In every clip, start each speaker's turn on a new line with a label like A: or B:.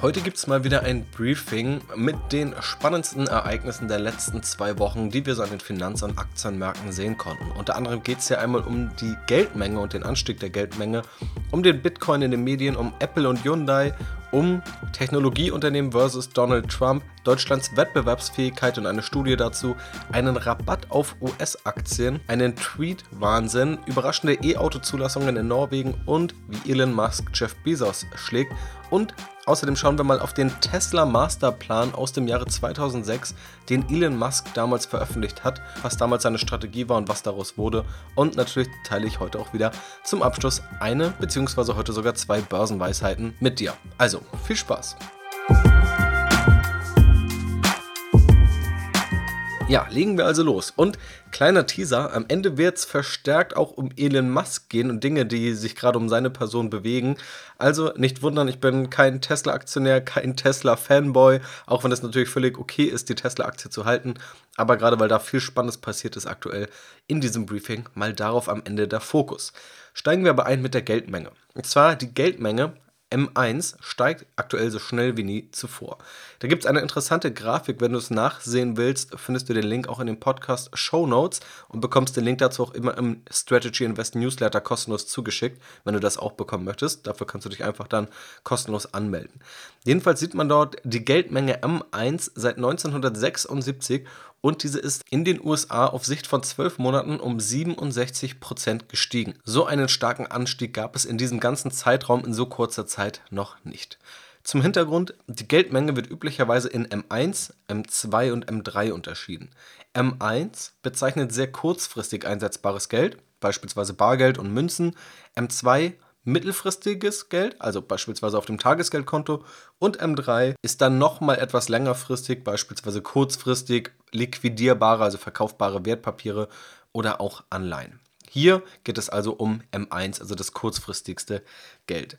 A: Heute gibt es mal wieder ein Briefing mit den spannendsten Ereignissen der letzten zwei Wochen, die wir so an den Finanz- und Aktienmärkten sehen konnten. Unter anderem geht es ja einmal um die Geldmenge und den Anstieg der Geldmenge, um den Bitcoin in den Medien, um Apple und Hyundai, um Technologieunternehmen versus Donald Trump, Deutschlands Wettbewerbsfähigkeit und eine Studie dazu, einen Rabatt auf US-Aktien, einen Tweet-Wahnsinn, überraschende E-Auto-Zulassungen in Norwegen und wie Elon Musk Jeff Bezos schlägt und Außerdem schauen wir mal auf den Tesla Masterplan aus dem Jahre 2006, den Elon Musk damals veröffentlicht hat, was damals seine Strategie war und was daraus wurde. Und natürlich teile ich heute auch wieder zum Abschluss eine bzw. heute sogar zwei Börsenweisheiten mit dir. Also viel Spaß! Ja, legen wir also los. Und kleiner Teaser, am Ende wird es verstärkt auch um Elon Musk gehen und Dinge, die sich gerade um seine Person bewegen. Also nicht wundern, ich bin kein Tesla-Aktionär, kein Tesla-Fanboy, auch wenn es natürlich völlig okay ist, die Tesla-Aktie zu halten. Aber gerade weil da viel Spannendes passiert ist aktuell in diesem Briefing, mal darauf am Ende der Fokus. Steigen wir aber ein mit der Geldmenge. Und zwar die Geldmenge M1 steigt aktuell so schnell wie nie zuvor. Da gibt es eine interessante Grafik. Wenn du es nachsehen willst, findest du den Link auch in den Podcast Show Notes und bekommst den Link dazu auch immer im Strategy Invest Newsletter kostenlos zugeschickt, wenn du das auch bekommen möchtest. Dafür kannst du dich einfach dann kostenlos anmelden. Jedenfalls sieht man dort die Geldmenge M1 seit 1976 und diese ist in den USA auf Sicht von 12 Monaten um 67% gestiegen. So einen starken Anstieg gab es in diesem ganzen Zeitraum in so kurzer Zeit noch nicht. Zum Hintergrund, die Geldmenge wird üblicherweise in M1, M2 und M3 unterschieden. M1 bezeichnet sehr kurzfristig einsetzbares Geld, beispielsweise Bargeld und Münzen. M2 mittelfristiges Geld, also beispielsweise auf dem Tagesgeldkonto, und M3 ist dann nochmal etwas längerfristig, beispielsweise kurzfristig liquidierbare, also verkaufbare Wertpapiere oder auch Anleihen. Hier geht es also um M1, also das kurzfristigste Geld.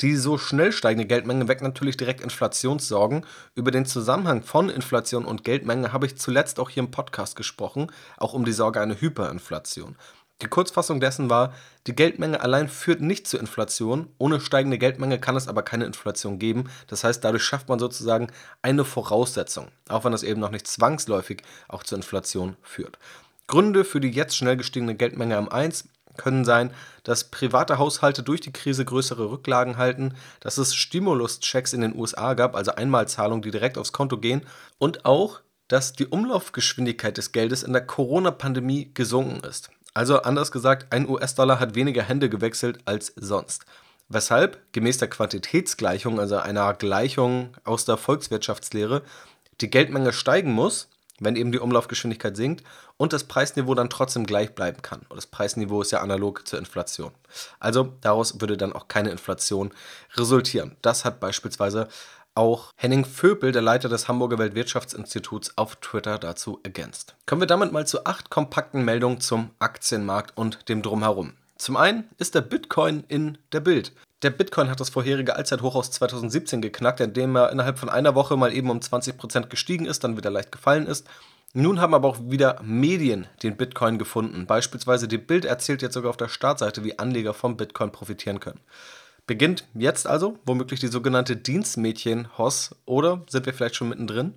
A: Die so schnell steigende Geldmenge weckt natürlich direkt Inflationssorgen. Über den Zusammenhang von Inflation und Geldmenge habe ich zuletzt auch hier im Podcast gesprochen, auch um die Sorge einer Hyperinflation. Die Kurzfassung dessen war, die Geldmenge allein führt nicht zur Inflation, ohne steigende Geldmenge kann es aber keine Inflation geben. Das heißt, dadurch schafft man sozusagen eine Voraussetzung, auch wenn das eben noch nicht zwangsläufig auch zur Inflation führt. Gründe für die jetzt schnell gestiegene Geldmenge am 1 können sein, dass private Haushalte durch die Krise größere Rücklagen halten, dass es Stimuluschecks in den USA gab, also Einmalzahlungen, die direkt aufs Konto gehen und auch, dass die Umlaufgeschwindigkeit des Geldes in der Corona-Pandemie gesunken ist. Also anders gesagt, ein US-Dollar hat weniger Hände gewechselt als sonst. Weshalb, gemäß der Quantitätsgleichung, also einer Gleichung aus der Volkswirtschaftslehre, die Geldmenge steigen muss, wenn eben die Umlaufgeschwindigkeit sinkt und das Preisniveau dann trotzdem gleich bleiben kann. Und das Preisniveau ist ja analog zur Inflation. Also daraus würde dann auch keine Inflation resultieren. Das hat beispielsweise auch Henning Vöbel, der Leiter des Hamburger Weltwirtschaftsinstituts, auf Twitter dazu ergänzt. Kommen wir damit mal zu acht kompakten Meldungen zum Aktienmarkt und dem Drumherum. Zum einen ist der Bitcoin in der Bild. Der Bitcoin hat das vorherige Allzeithoch aus 2017 geknackt, indem er innerhalb von einer Woche mal eben um 20% gestiegen ist, dann wieder leicht gefallen ist. Nun haben aber auch wieder Medien den Bitcoin gefunden. Beispielsweise die Bild erzählt jetzt sogar auf der Startseite, wie Anleger vom Bitcoin profitieren können. Beginnt jetzt also womöglich die sogenannte Dienstmädchen-Hoss oder sind wir vielleicht schon mittendrin?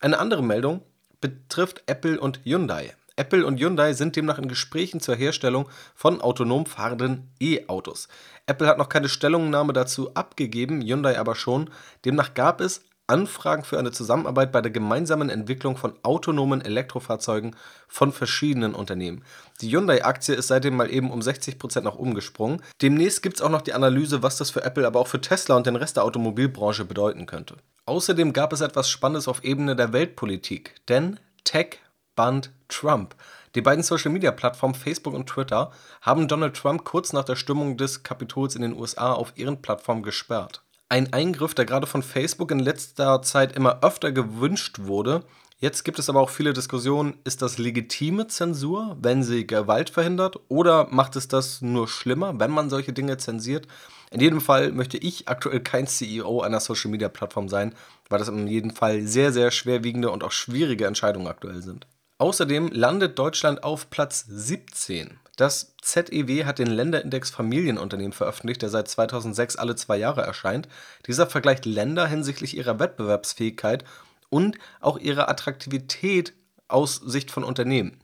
A: Eine andere Meldung betrifft Apple und Hyundai. Apple und Hyundai sind demnach in Gesprächen zur Herstellung von autonom fahrenden E-Autos. Apple hat noch keine Stellungnahme dazu abgegeben, Hyundai aber schon. Demnach gab es Anfragen für eine Zusammenarbeit bei der gemeinsamen Entwicklung von autonomen Elektrofahrzeugen von verschiedenen Unternehmen. Die Hyundai-Aktie ist seitdem mal eben um 60% nach oben gesprungen. Demnächst gibt es auch noch die Analyse, was das für Apple, aber auch für Tesla und den Rest der Automobilbranche bedeuten könnte. Außerdem gab es etwas Spannendes auf Ebene der Weltpolitik, denn Tech band Trump. Die beiden Social-Media-Plattformen Facebook und Twitter haben Donald Trump kurz nach der Stimmung des Kapitols in den USA auf ihren Plattformen gesperrt ein Eingriff, der gerade von Facebook in letzter Zeit immer öfter gewünscht wurde. Jetzt gibt es aber auch viele Diskussionen, ist das legitime Zensur, wenn sie Gewalt verhindert, oder macht es das nur schlimmer, wenn man solche Dinge zensiert? In jedem Fall möchte ich aktuell kein CEO einer Social-Media-Plattform sein, weil das in jedem Fall sehr, sehr schwerwiegende und auch schwierige Entscheidungen aktuell sind. Außerdem landet Deutschland auf Platz 17 Das ZEW hat den Länderindex Familienunternehmen veröffentlicht, der seit 2006 alle zwei Jahre erscheint. Dieser vergleicht Länder hinsichtlich ihrer Wettbewerbsfähigkeit und auch ihrer Attraktivität aus Sicht von Unternehmen.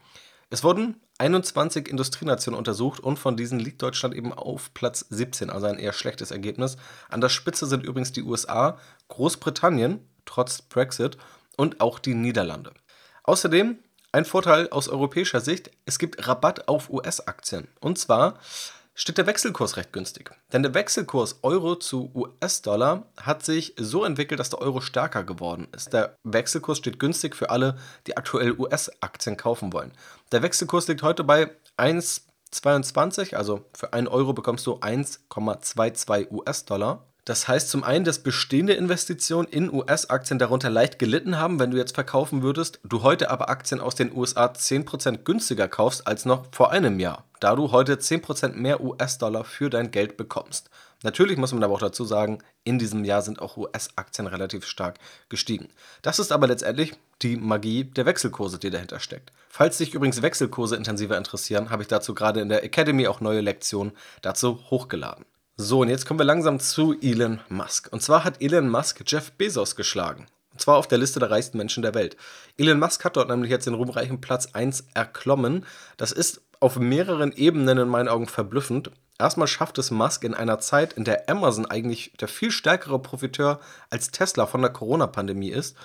A: Es wurden 21 Industrienationen untersucht und von diesen liegt Deutschland eben auf Platz 17, also ein eher schlechtes Ergebnis. An der Spitze sind übrigens die USA, Großbritannien, trotz Brexit, und auch die Niederlande. Außerdem ein Vorteil aus europäischer Sicht, es gibt Rabatt auf US-Aktien. Und zwar steht der Wechselkurs recht günstig. Denn der Wechselkurs Euro zu US-Dollar hat sich so entwickelt, dass der Euro stärker geworden ist. Der Wechselkurs steht günstig für alle, die aktuell US-Aktien kaufen wollen. Der Wechselkurs liegt heute bei 1,22, also für 1 Euro bekommst du 1,22 US-Dollar. Das heißt zum einen, dass bestehende Investitionen in US-Aktien darunter leicht gelitten haben, wenn du jetzt verkaufen würdest, du heute aber Aktien aus den USA 10% günstiger kaufst als noch vor einem Jahr, da du heute 10% mehr US-Dollar für dein Geld bekommst. Natürlich muss man aber auch dazu sagen, in diesem Jahr sind auch US-Aktien relativ stark gestiegen. Das ist aber letztendlich die Magie der Wechselkurse, die dahinter steckt. Falls dich übrigens Wechselkurse intensiver interessieren, habe ich dazu gerade in der Academy auch neue Lektionen dazu hochgeladen. So, und jetzt kommen wir langsam zu Elon Musk. Und zwar hat Elon Musk Jeff Bezos geschlagen. Und zwar auf der Liste der reichsten Menschen der Welt. Elon Musk hat dort nämlich jetzt den ruhmreichen Platz 1 erklommen. Das ist auf mehreren Ebenen in meinen Augen verblüffend. Erstmal schafft es Musk in einer Zeit, in der Amazon eigentlich der viel stärkere Profiteur als Tesla von der Corona-Pandemie ist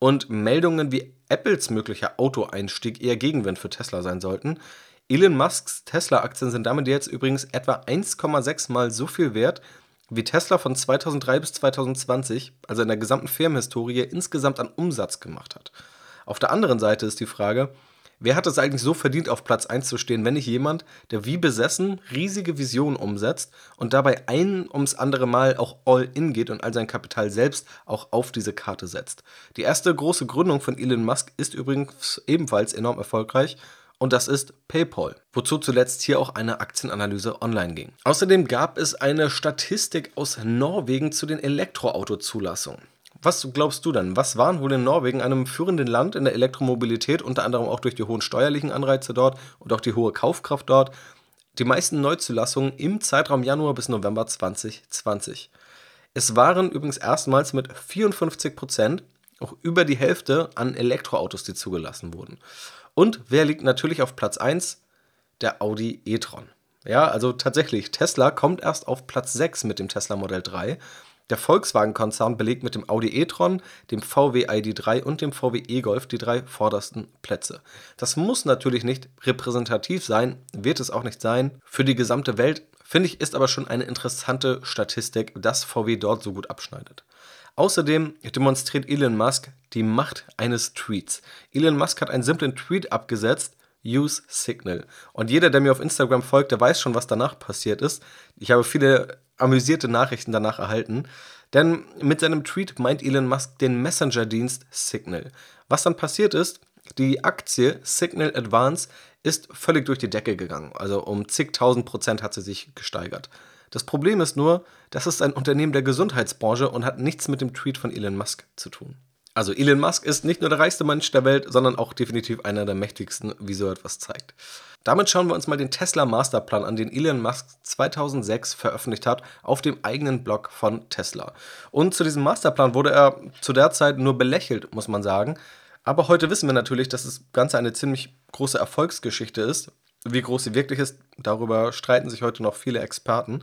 A: und Meldungen wie Apples möglicher Autoeinstieg eher Gegenwind für Tesla sein sollten, Elon Musks Tesla-Aktien sind damit jetzt übrigens etwa 1,6 mal so viel wert, wie Tesla von 2003 bis 2020, also in der gesamten Firmenhistorie, insgesamt an Umsatz gemacht hat. Auf der anderen Seite ist die Frage, wer hat es eigentlich so verdient, auf Platz 1 zu stehen, wenn nicht jemand, der wie besessen riesige Visionen umsetzt und dabei ein ums andere Mal auch all in geht und all sein Kapital selbst auch auf diese Karte setzt. Die erste große Gründung von Elon Musk ist übrigens ebenfalls enorm erfolgreich und das ist PayPal, wozu zuletzt hier auch eine Aktienanalyse online ging. Außerdem gab es eine Statistik aus Norwegen zu den Elektroautozulassungen. Was glaubst du denn? Was waren wohl in Norwegen, einem führenden Land in der Elektromobilität, unter anderem auch durch die hohen steuerlichen Anreize dort und auch die hohe Kaufkraft dort, die meisten Neuzulassungen im Zeitraum Januar bis November 2020? Es waren übrigens erstmals mit 54 Prozent auch über die Hälfte an Elektroautos, die zugelassen wurden. Und wer liegt natürlich auf Platz 1? Der Audi e-tron. Ja, also tatsächlich, Tesla kommt erst auf Platz 6 mit dem Tesla Modell 3. Der Volkswagen-Konzern belegt mit dem Audi e-tron, dem VW ID3 und dem VW e-Golf die drei vordersten Plätze. Das muss natürlich nicht repräsentativ sein, wird es auch nicht sein für die gesamte Welt, finde ich, ist aber schon eine interessante Statistik, dass VW dort so gut abschneidet. Außerdem demonstriert Elon Musk die Macht eines Tweets. Elon Musk hat einen simplen Tweet abgesetzt, Use Signal. Und jeder, der mir auf Instagram folgt, der weiß schon, was danach passiert ist. Ich habe viele amüsierte Nachrichten danach erhalten. Denn mit seinem Tweet meint Elon Musk den Messenger-Dienst Signal. Was dann passiert ist, die Aktie Signal Advance ist völlig durch die Decke gegangen. Also um zigtausend Prozent hat sie sich gesteigert. Das Problem ist nur, das ist ein Unternehmen der Gesundheitsbranche und hat nichts mit dem Tweet von Elon Musk zu tun. Also Elon Musk ist nicht nur der reichste Mensch der Welt, sondern auch definitiv einer der mächtigsten, wie so etwas zeigt. Damit schauen wir uns mal den Tesla Masterplan an, den Elon Musk 2006 veröffentlicht hat auf dem eigenen Blog von Tesla. Und zu diesem Masterplan wurde er zu der Zeit nur belächelt, muss man sagen. Aber heute wissen wir natürlich, dass das Ganze eine ziemlich große Erfolgsgeschichte ist. Wie groß sie wirklich ist, darüber streiten sich heute noch viele Experten.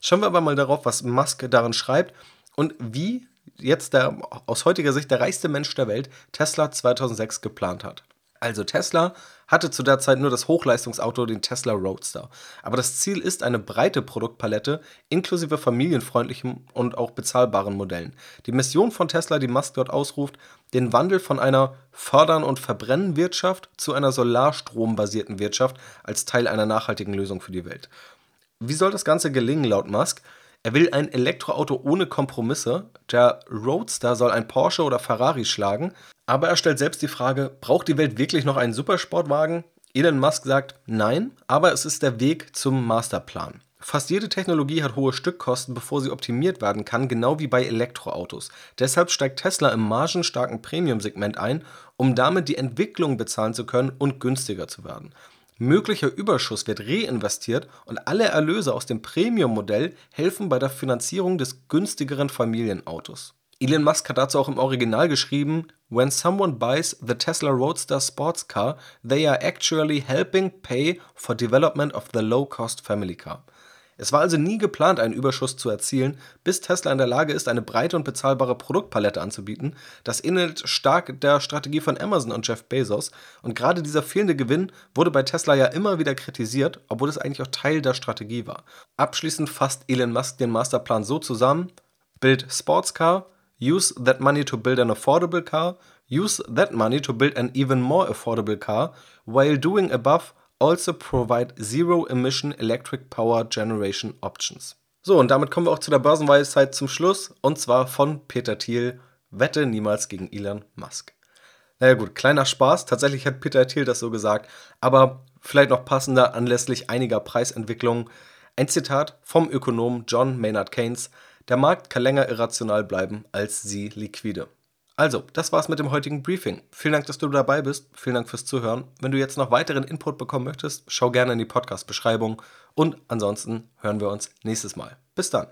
A: Schauen wir aber mal darauf, was Musk darin schreibt und wie jetzt der aus heutiger Sicht der reichste Mensch der Welt Tesla 2006 geplant hat. Also Tesla hatte zu der Zeit nur das Hochleistungsauto, den Tesla Roadster. Aber das Ziel ist eine breite Produktpalette inklusive familienfreundlichen und auch bezahlbaren Modellen. Die Mission von Tesla, die Musk dort ausruft, den Wandel von einer Fördern- und Verbrennen-Wirtschaft zu einer solarstrom-basierten Wirtschaft als Teil einer nachhaltigen Lösung für die Welt. Wie soll das Ganze gelingen laut Musk? Er will ein Elektroauto ohne Kompromisse. Der Roadster soll ein Porsche oder Ferrari schlagen. Aber er stellt selbst die Frage, braucht die Welt wirklich noch einen Supersportwagen? Elon Musk sagt nein, aber es ist der Weg zum Masterplan. Fast jede Technologie hat hohe Stückkosten, bevor sie optimiert werden kann, genau wie bei Elektroautos. Deshalb steigt Tesla im margenstarken Premium-Segment ein, um damit die Entwicklung bezahlen zu können und günstiger zu werden. Möglicher Überschuss wird reinvestiert und alle Erlöse aus dem Premium-Modell helfen bei der Finanzierung des günstigeren Familienautos. Elon Musk hat dazu auch im Original geschrieben: When someone buys the Tesla Roadster Sports Car, they are actually helping pay for development of the low-cost family car. Es war also nie geplant, einen Überschuss zu erzielen, bis Tesla in der Lage ist, eine breite und bezahlbare Produktpalette anzubieten. Das ähnelt stark der Strategie von Amazon und Jeff Bezos. Und gerade dieser fehlende Gewinn wurde bei Tesla ja immer wieder kritisiert, obwohl es eigentlich auch Teil der Strategie war. Abschließend fasst Elon Musk den Masterplan so zusammen: Build Sports Car, use that money to build an affordable car, use that money to build an even more affordable car, while doing above also provide zero-emission electric power generation options. So, und damit kommen wir auch zu der Börsenweisheit zum Schluss, und zwar von Peter Thiel, Wette niemals gegen Elon Musk. Naja gut, kleiner Spaß, tatsächlich hat Peter Thiel das so gesagt, aber vielleicht noch passender anlässlich einiger Preisentwicklungen. Ein Zitat vom Ökonom John Maynard Keynes, der Markt kann länger irrational bleiben als sie liquide. Also, das war's mit dem heutigen Briefing. Vielen Dank, dass du dabei bist. Vielen Dank fürs Zuhören. Wenn du jetzt noch weiteren Input bekommen möchtest, schau gerne in die Podcast-Beschreibung. Und ansonsten hören wir uns nächstes Mal. Bis dann.